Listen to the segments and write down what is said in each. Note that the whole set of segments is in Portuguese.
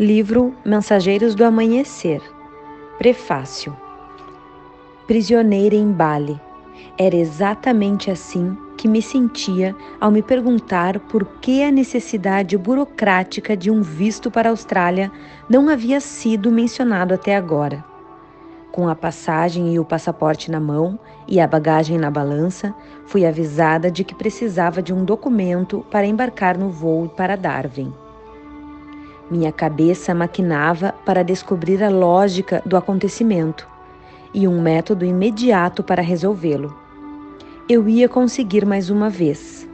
Livro Mensageiros do Amanhecer. Prefácio. Prisioneira em Bali. Era exatamente assim que me sentia ao me perguntar por que a necessidade burocrática de um visto para a Austrália não havia sido mencionado até agora. Com a passagem e o passaporte na mão e a bagagem na balança, fui avisada de que precisava de um documento para embarcar no voo para Darwin. Minha cabeça maquinava para descobrir a lógica do acontecimento e um método imediato para resolvê-lo. Eu ia conseguir mais uma vez.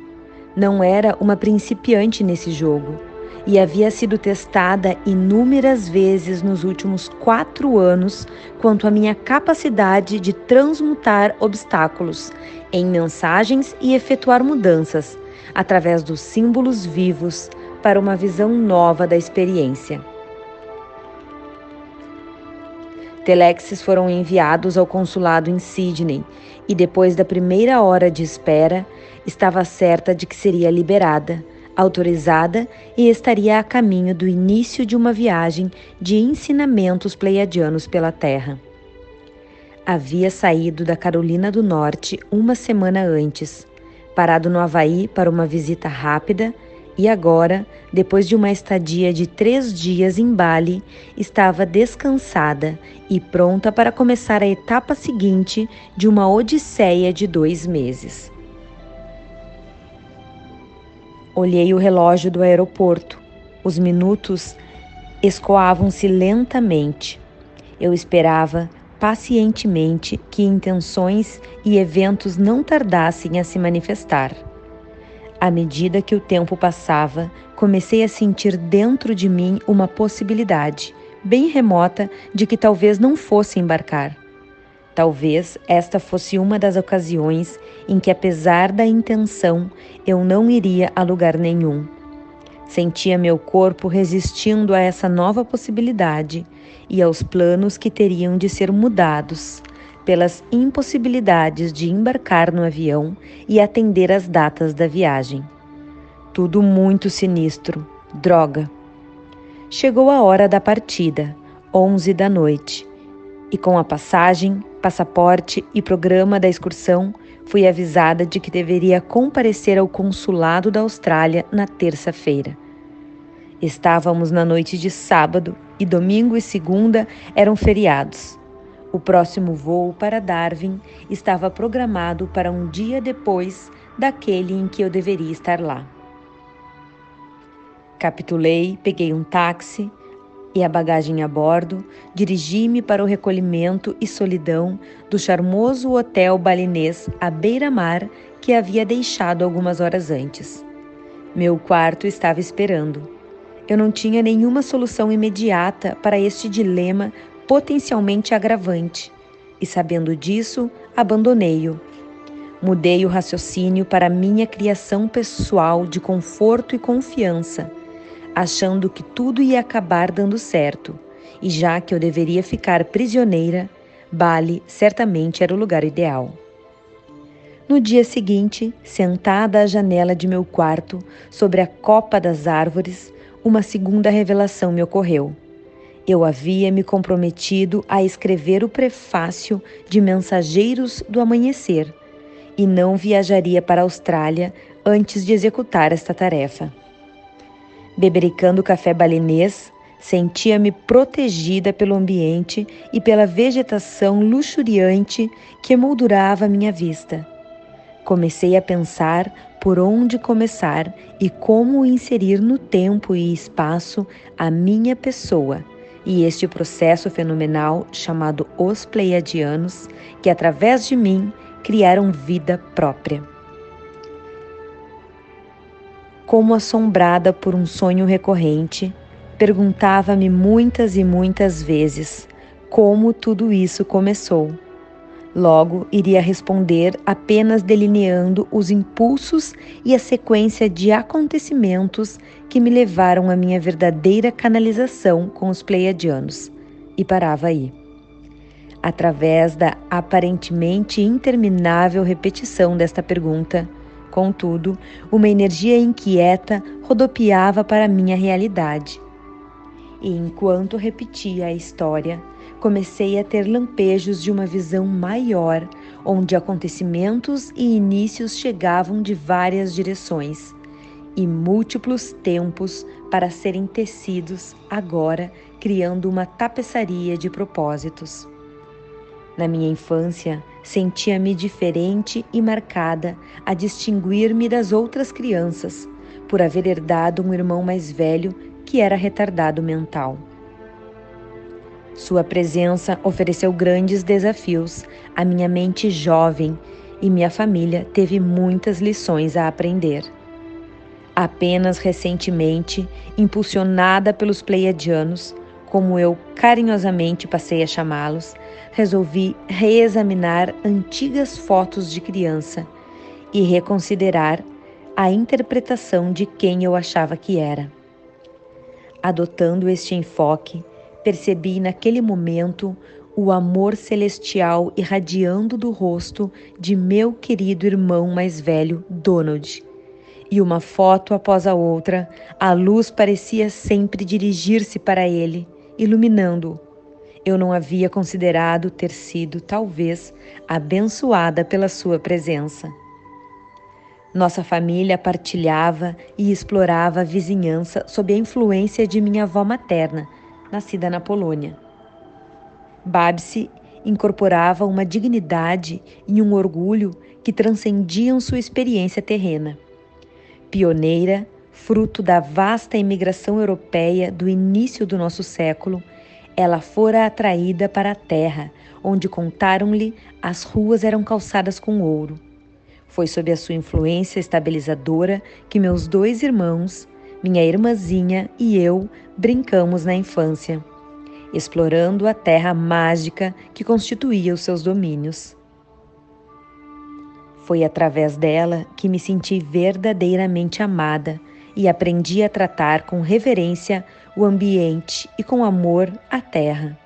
Não era uma principiante nesse jogo e havia sido testada inúmeras vezes nos últimos quatro anos quanto à minha capacidade de transmutar obstáculos em mensagens e efetuar mudanças através dos símbolos vivos para uma visão nova da experiência. Telexes foram enviados ao consulado em Sydney e, depois da primeira hora de espera, estava certa de que seria liberada, autorizada e estaria a caminho do início de uma viagem de ensinamentos pleiadianos pela Terra. Havia saído da Carolina do Norte uma semana antes, parado no Havaí para uma visita rápida e agora, depois de uma estadia de três dias em Bali, estava descansada e pronta para começar a etapa seguinte de uma odisseia de dois meses. Olhei o relógio do aeroporto. Os minutos escoavam-se lentamente. Eu esperava pacientemente que intenções e eventos não tardassem a se manifestar. À medida que o tempo passava, comecei a sentir dentro de mim uma possibilidade, bem remota, de que talvez não fosse embarcar. Talvez esta fosse uma das ocasiões em que, apesar da intenção, eu não iria a lugar nenhum. Sentia meu corpo resistindo a essa nova possibilidade e aos planos que teriam de ser mudados pelas impossibilidades de embarcar no avião e atender às datas da viagem. Tudo muito sinistro. Droga. Chegou a hora da partida, onze da noite, e com a passagem, passaporte e programa da excursão, fui avisada de que deveria comparecer ao consulado da Austrália na terça-feira. Estávamos na noite de sábado e domingo e segunda eram feriados. O próximo voo para Darwin estava programado para um dia depois daquele em que eu deveria estar lá. Capitulei, peguei um táxi e a bagagem a bordo, dirigi-me para o recolhimento e solidão do charmoso hotel balinês à beira-mar que havia deixado algumas horas antes. Meu quarto estava esperando. Eu não tinha nenhuma solução imediata para este dilema potencialmente agravante, e sabendo disso, abandonei-o. Mudei o raciocínio para minha criação pessoal de conforto e confiança, achando que tudo ia acabar dando certo, e já que eu deveria ficar prisioneira, Bali certamente era o lugar ideal. No dia seguinte, sentada à janela de meu quarto, sobre a copa das árvores, uma segunda revelação me ocorreu. Eu havia me comprometido a escrever o prefácio de Mensageiros do Amanhecer e não viajaria para a Austrália antes de executar esta tarefa. Bebericando café balinês, sentia-me protegida pelo ambiente e pela vegetação luxuriante que emoldurava minha vista. Comecei a pensar por onde começar e como inserir no tempo e espaço a minha pessoa e este processo fenomenal chamado Os Pleiadianos, que através de mim criaram vida própria. Como assombrada por um sonho recorrente, perguntava-me muitas e muitas vezes como tudo isso começou. Logo, iria responder apenas delineando os impulsos e a sequência de acontecimentos que me levaram à minha verdadeira canalização com os pleiadianos. E parava aí. Através da aparentemente interminável repetição desta pergunta, contudo, uma energia inquieta rodopiava para minha realidade. E enquanto repetia a história, comecei a ter lampejos de uma visão maior, onde acontecimentos e inícios chegavam de várias direções e múltiplos tempos para serem tecidos agora, criando uma tapeçaria de propósitos. Na minha infância, sentia-me diferente e marcada a distinguir-me das outras crianças, por haver herdado um irmão mais velho que era retardado mental. Sua presença ofereceu grandes desafios à minha mente jovem e minha família teve muitas lições a aprender. Apenas recentemente, impulsionada pelos pleiadianos, como eu carinhosamente passei a chamá-los, resolvi reexaminar antigas fotos de criança e reconsiderar a interpretação de quem eu achava que era. Adotando este enfoque, percebi naquele momento o amor celestial irradiando do rosto de meu querido irmão mais velho, Donald. E uma foto após a outra, a luz parecia sempre dirigir-se para ele, iluminando-o. Eu não havia considerado ter sido, talvez, abençoada pela sua presença. Nossa família partilhava e explorava a vizinhança sob a influência de minha avó materna, nascida na Polônia. Babsi incorporava uma dignidade e um orgulho que transcendiam sua experiência terrena. Pioneira, fruto da vasta imigração europeia do início do nosso século, ela fora atraída para a terra, onde contaram-lhe as ruas eram calçadas com ouro foi sob a sua influência estabilizadora que meus dois irmãos, minha irmãzinha e eu brincamos na infância, explorando a terra mágica que constituía os seus domínios. Foi através dela que me senti verdadeiramente amada e aprendi a tratar com reverência o ambiente e com amor a terra.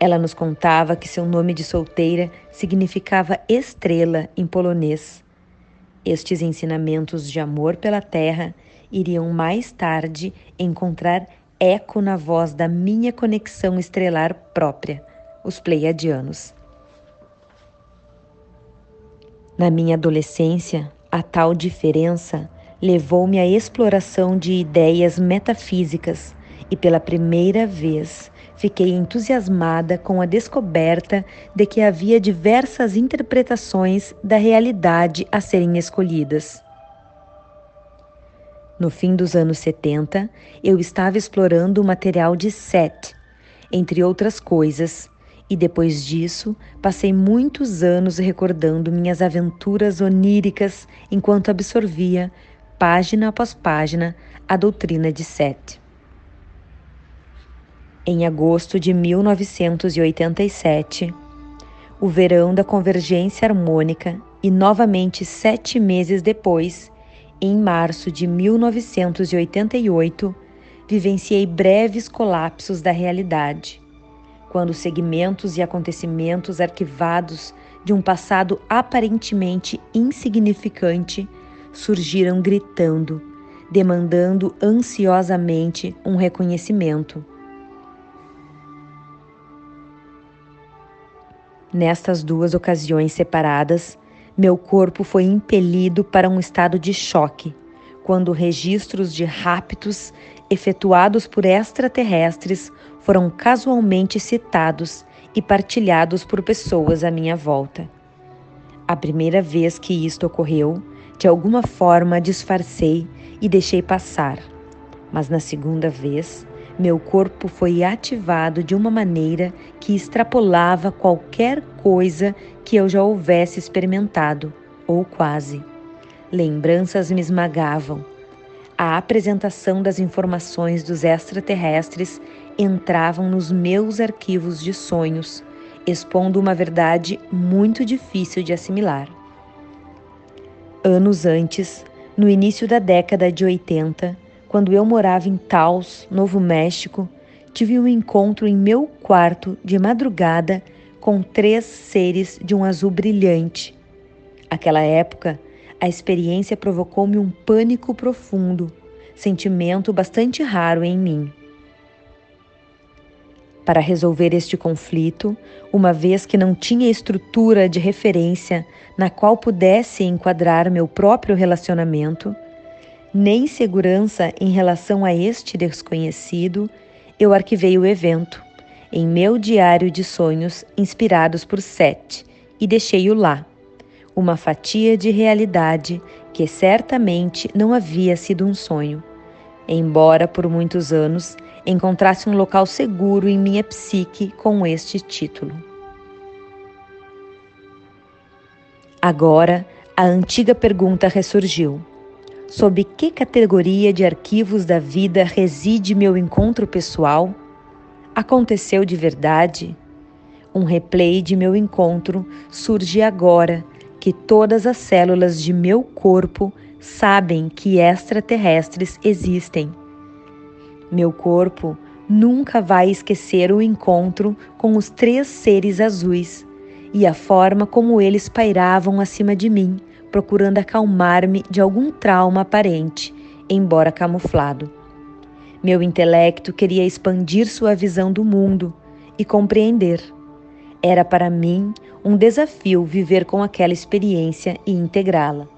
Ela nos contava que seu nome de solteira significava estrela em polonês estes ensinamentos de amor pela terra iriam mais tarde encontrar eco na voz da minha conexão estrelar própria, os Pleiadianos. Na minha adolescência, a tal diferença levou-me à exploração de ideias metafísicas e pela primeira vez Fiquei entusiasmada com a descoberta de que havia diversas interpretações da realidade a serem escolhidas. No fim dos anos 70, eu estava explorando o material de Seth, entre outras coisas, e depois disso passei muitos anos recordando minhas aventuras oníricas enquanto absorvia, página após página, a doutrina de Seth. Em agosto de 1987, o verão da convergência harmônica, e novamente sete meses depois, em março de 1988, vivenciei breves colapsos da realidade, quando segmentos e acontecimentos arquivados de um passado aparentemente insignificante surgiram gritando, demandando ansiosamente um reconhecimento. Nestas duas ocasiões separadas, meu corpo foi impelido para um estado de choque, quando registros de raptos efetuados por extraterrestres foram casualmente citados e partilhados por pessoas à minha volta. A primeira vez que isto ocorreu, de alguma forma disfarcei e deixei passar, mas na segunda vez, meu corpo foi ativado de uma maneira que extrapolava qualquer coisa que eu já houvesse experimentado, ou quase. Lembranças me esmagavam. A apresentação das informações dos extraterrestres entravam nos meus arquivos de sonhos, expondo uma verdade muito difícil de assimilar. Anos antes, no início da década de 80, quando eu morava em Taos, Novo México, tive um encontro em meu quarto de madrugada com três seres de um azul brilhante. Aquela época, a experiência provocou-me um pânico profundo, sentimento bastante raro em mim. Para resolver este conflito, uma vez que não tinha estrutura de referência na qual pudesse enquadrar meu próprio relacionamento, nem segurança em relação a este desconhecido, eu arquivei o evento em meu diário de sonhos inspirados por Sete e deixei-o lá, uma fatia de realidade que certamente não havia sido um sonho, embora por muitos anos encontrasse um local seguro em minha psique com este título. Agora, a antiga pergunta ressurgiu: sob que categoria de arquivos da vida reside meu encontro pessoal? Aconteceu de verdade? Um replay de meu encontro surge agora que todas as células de meu corpo sabem que extraterrestres existem. Meu corpo nunca vai esquecer o encontro com os três seres azuis e a forma como eles pairavam acima de mim, procurando acalmar-me de algum trauma aparente, embora camuflado. Meu intelecto queria expandir sua visão do mundo e compreender. Era para mim um desafio viver com aquela experiência e integrá-la.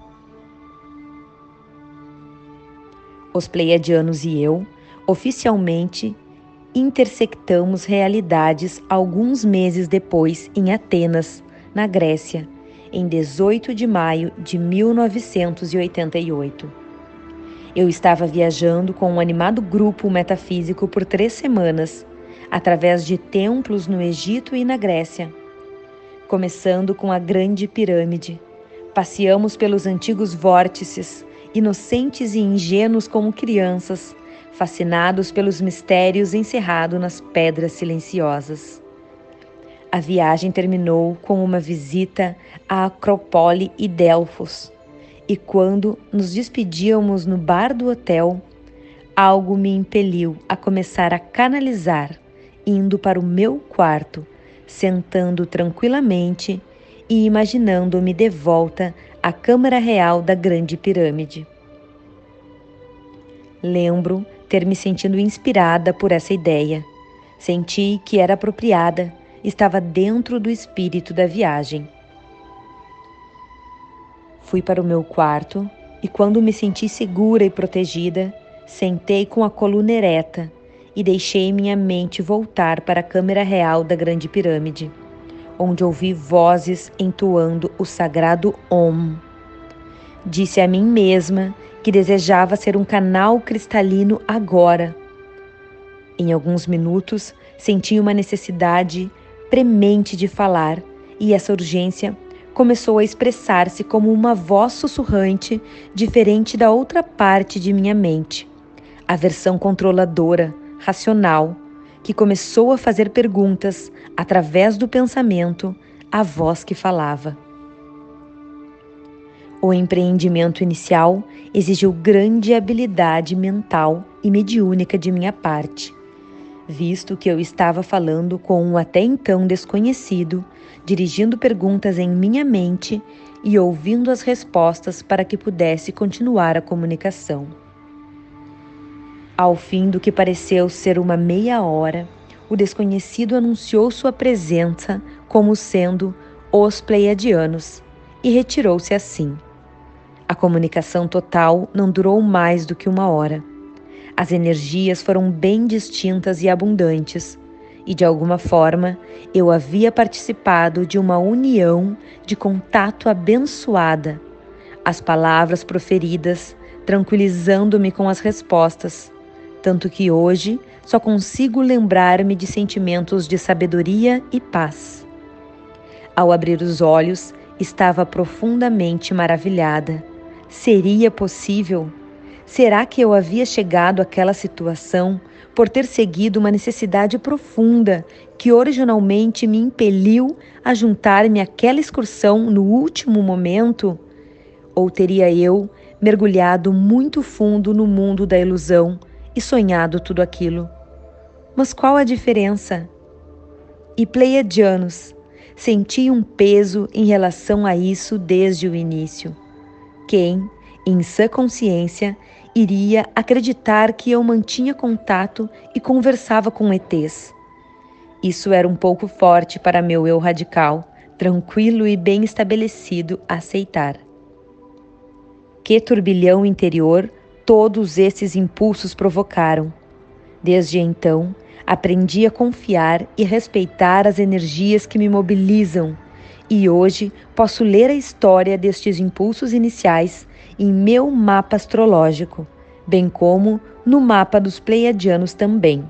Os pleiadianos e eu, oficialmente, intersectamos realidades alguns meses depois em Atenas, na Grécia, em 18 de maio de 1988. Eu estava viajando com um animado grupo metafísico por três semanas, através de templos no Egito e na Grécia. Começando com a Grande Pirâmide, passeamos pelos antigos vórtices, inocentes e ingênuos como crianças, fascinados pelos mistérios encerrados nas pedras silenciosas. A viagem terminou com uma visita à Acrópole e Delfos e quando nos despedíamos no bar do hotel, algo me impeliu a começar a canalizar, indo para o meu quarto, sentando tranquilamente e imaginando-me de volta à Câmara Real da Grande Pirâmide. Lembro ter me sentido inspirada por essa ideia. Senti que era apropriada, estava dentro do espírito da viagem. Fui para o meu quarto e, quando me senti segura e protegida, sentei com a coluna ereta e deixei minha mente voltar para a câmera real da Grande Pirâmide, onde ouvi vozes entoando o sagrado Om. Disse a mim mesma que desejava ser um canal cristalino agora. Em alguns minutos, senti uma necessidade premente de falar e essa urgência começou a expressar-se como uma voz sussurrante, diferente da outra parte de minha mente, a versão controladora, racional, que começou a fazer perguntas através do pensamento à voz que falava. O empreendimento inicial exigiu grande habilidade mental e mediúnica de minha parte, visto que eu estava falando com um até então desconhecido dirigindo perguntas em minha mente e ouvindo as respostas para que pudesse continuar a comunicação. Ao fim do que pareceu ser uma meia hora, o desconhecido anunciou sua presença como sendo os Pleiadianos e retirou-se assim. A comunicação total não durou mais do que uma hora. As energias foram bem distintas e abundantes, e de alguma forma eu havia participado de uma união de contato abençoada. As palavras proferidas tranquilizando-me com as respostas, tanto que hoje só consigo lembrar-me de sentimentos de sabedoria e paz. Ao abrir os olhos, estava profundamente maravilhada. Seria possível? Será que eu havia chegado àquela situação por ter seguido uma necessidade profunda que originalmente me impeliu a juntar-me àquela excursão no último momento? Ou teria eu mergulhado muito fundo no mundo da ilusão e sonhado tudo aquilo? Mas qual a diferença? E Pleiadianos, senti um peso em relação a isso desde o início. Quem, em sã consciência, iria acreditar que eu mantinha contato e conversava com ETs. Isso era um pouco forte para meu eu radical, tranquilo e bem estabelecido, aceitar. Que turbilhão interior todos esses impulsos provocaram. Desde então, aprendi a confiar e respeitar as energias que me mobilizam, e hoje posso ler a história destes impulsos iniciais em meu mapa astrológico, bem como no mapa dos Pleiadianos também.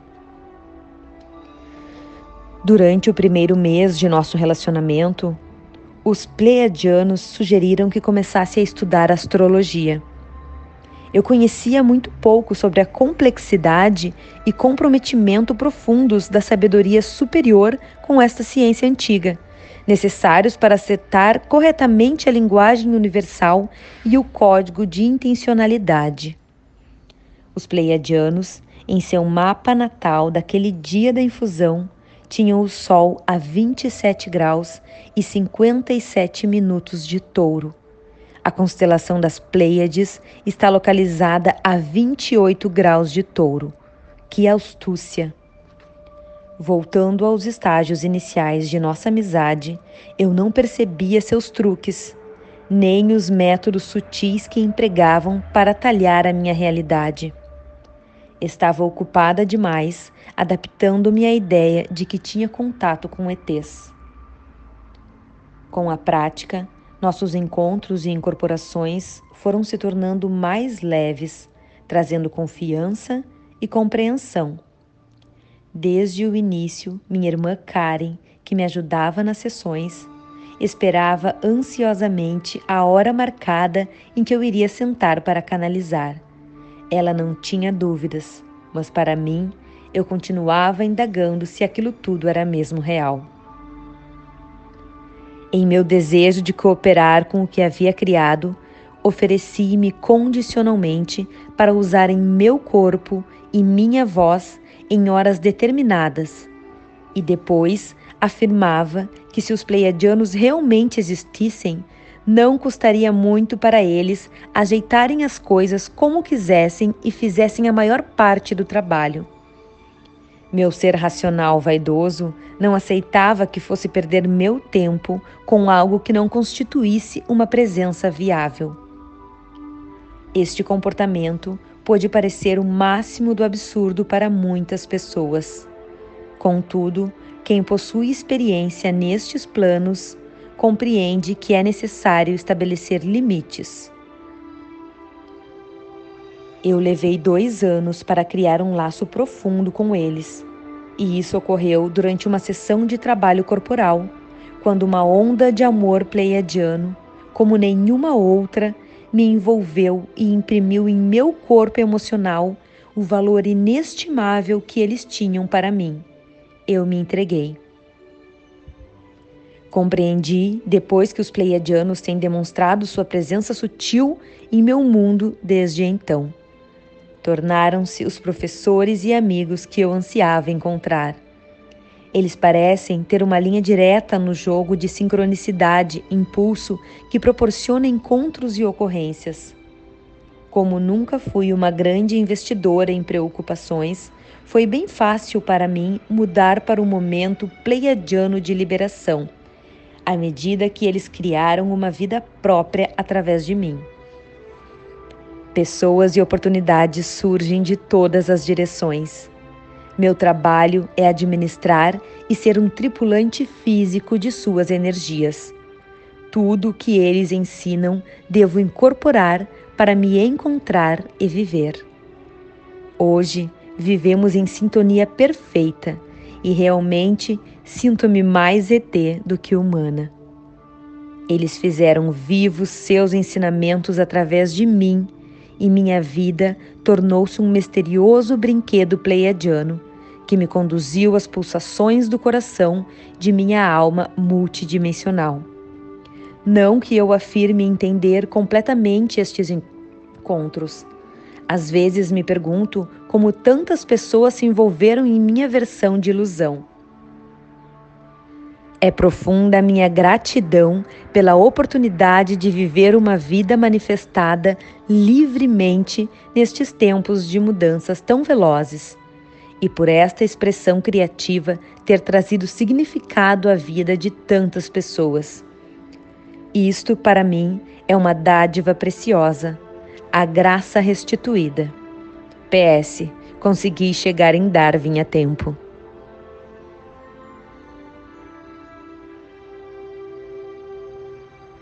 Durante o primeiro mês de nosso relacionamento, os Pleiadianos sugeriram que começasse a estudar astrologia. Eu conhecia muito pouco sobre a complexidade e comprometimento profundos da sabedoria superior com esta ciência antiga, necessários para acertar corretamente a linguagem universal e o código de intencionalidade. Os Pleiadianos, em seu mapa natal daquele dia da infusão, tinham o Sol a 27 graus e 57 minutos de touro. A constelação das Pleiades está localizada a 28 graus de touro. Que astúcia! Voltando aos estágios iniciais de nossa amizade, eu não percebia seus truques, nem os métodos sutis que empregavam para talhar a minha realidade. Estava ocupada demais adaptando-me à ideia de que tinha contato com ETs. Com a prática, nossos encontros e incorporações foram se tornando mais leves, trazendo confiança e compreensão. Desde o início, minha irmã Karen, que me ajudava nas sessões, esperava ansiosamente a hora marcada em que eu iria sentar para canalizar. Ela não tinha dúvidas, mas para mim eu continuava indagando se aquilo tudo era mesmo real. Em meu desejo de cooperar com o que havia criado, ofereci-me condicionalmente para usar em meu corpo e minha voz em horas determinadas, e depois afirmava que se os pleiadianos realmente existissem, não custaria muito para eles ajeitarem as coisas como quisessem e fizessem a maior parte do trabalho. Meu ser racional vaidoso não aceitava que fosse perder meu tempo com algo que não constituísse uma presença viável. Este comportamento pôde parecer o máximo do absurdo para muitas pessoas. Contudo, quem possui experiência nestes planos compreende que é necessário estabelecer limites. Eu levei dois anos para criar um laço profundo com eles, e isso ocorreu durante uma sessão de trabalho corporal, quando uma onda de amor pleiadiano, como nenhuma outra, me envolveu e imprimiu em meu corpo emocional o valor inestimável que eles tinham para mim. Eu me entreguei. Compreendi, depois que os pleiadianos têm demonstrado sua presença sutil em meu mundo desde então tornaram-se os professores e amigos que eu ansiava encontrar. Eles parecem ter uma linha direta no jogo de sincronicidade, impulso que proporciona encontros e ocorrências. Como nunca fui uma grande investidora em preocupações, foi bem fácil para mim mudar para um momento pleiadiano de liberação, à medida que eles criaram uma vida própria através de mim. Pessoas e oportunidades surgem de todas as direções. Meu trabalho é administrar e ser um tripulante físico de suas energias. Tudo o que eles ensinam devo incorporar para me encontrar e viver. Hoje vivemos em sintonia perfeita e realmente sinto-me mais ET do que humana. Eles fizeram vivos seus ensinamentos através de mim e minha vida tornou-se um misterioso brinquedo pleiadiano que me conduziu às pulsações do coração de minha alma multidimensional. Não que eu afirme entender completamente estes encontros. Às vezes me pergunto como tantas pessoas se envolveram em minha versão de ilusão. É profunda a minha gratidão pela oportunidade de viver uma vida manifestada livremente nestes tempos de mudanças tão velozes. E por esta expressão criativa ter trazido significado à vida de tantas pessoas. Isto, para mim, é uma dádiva preciosa, a graça restituída. PS. Consegui chegar em Darwin a tempo.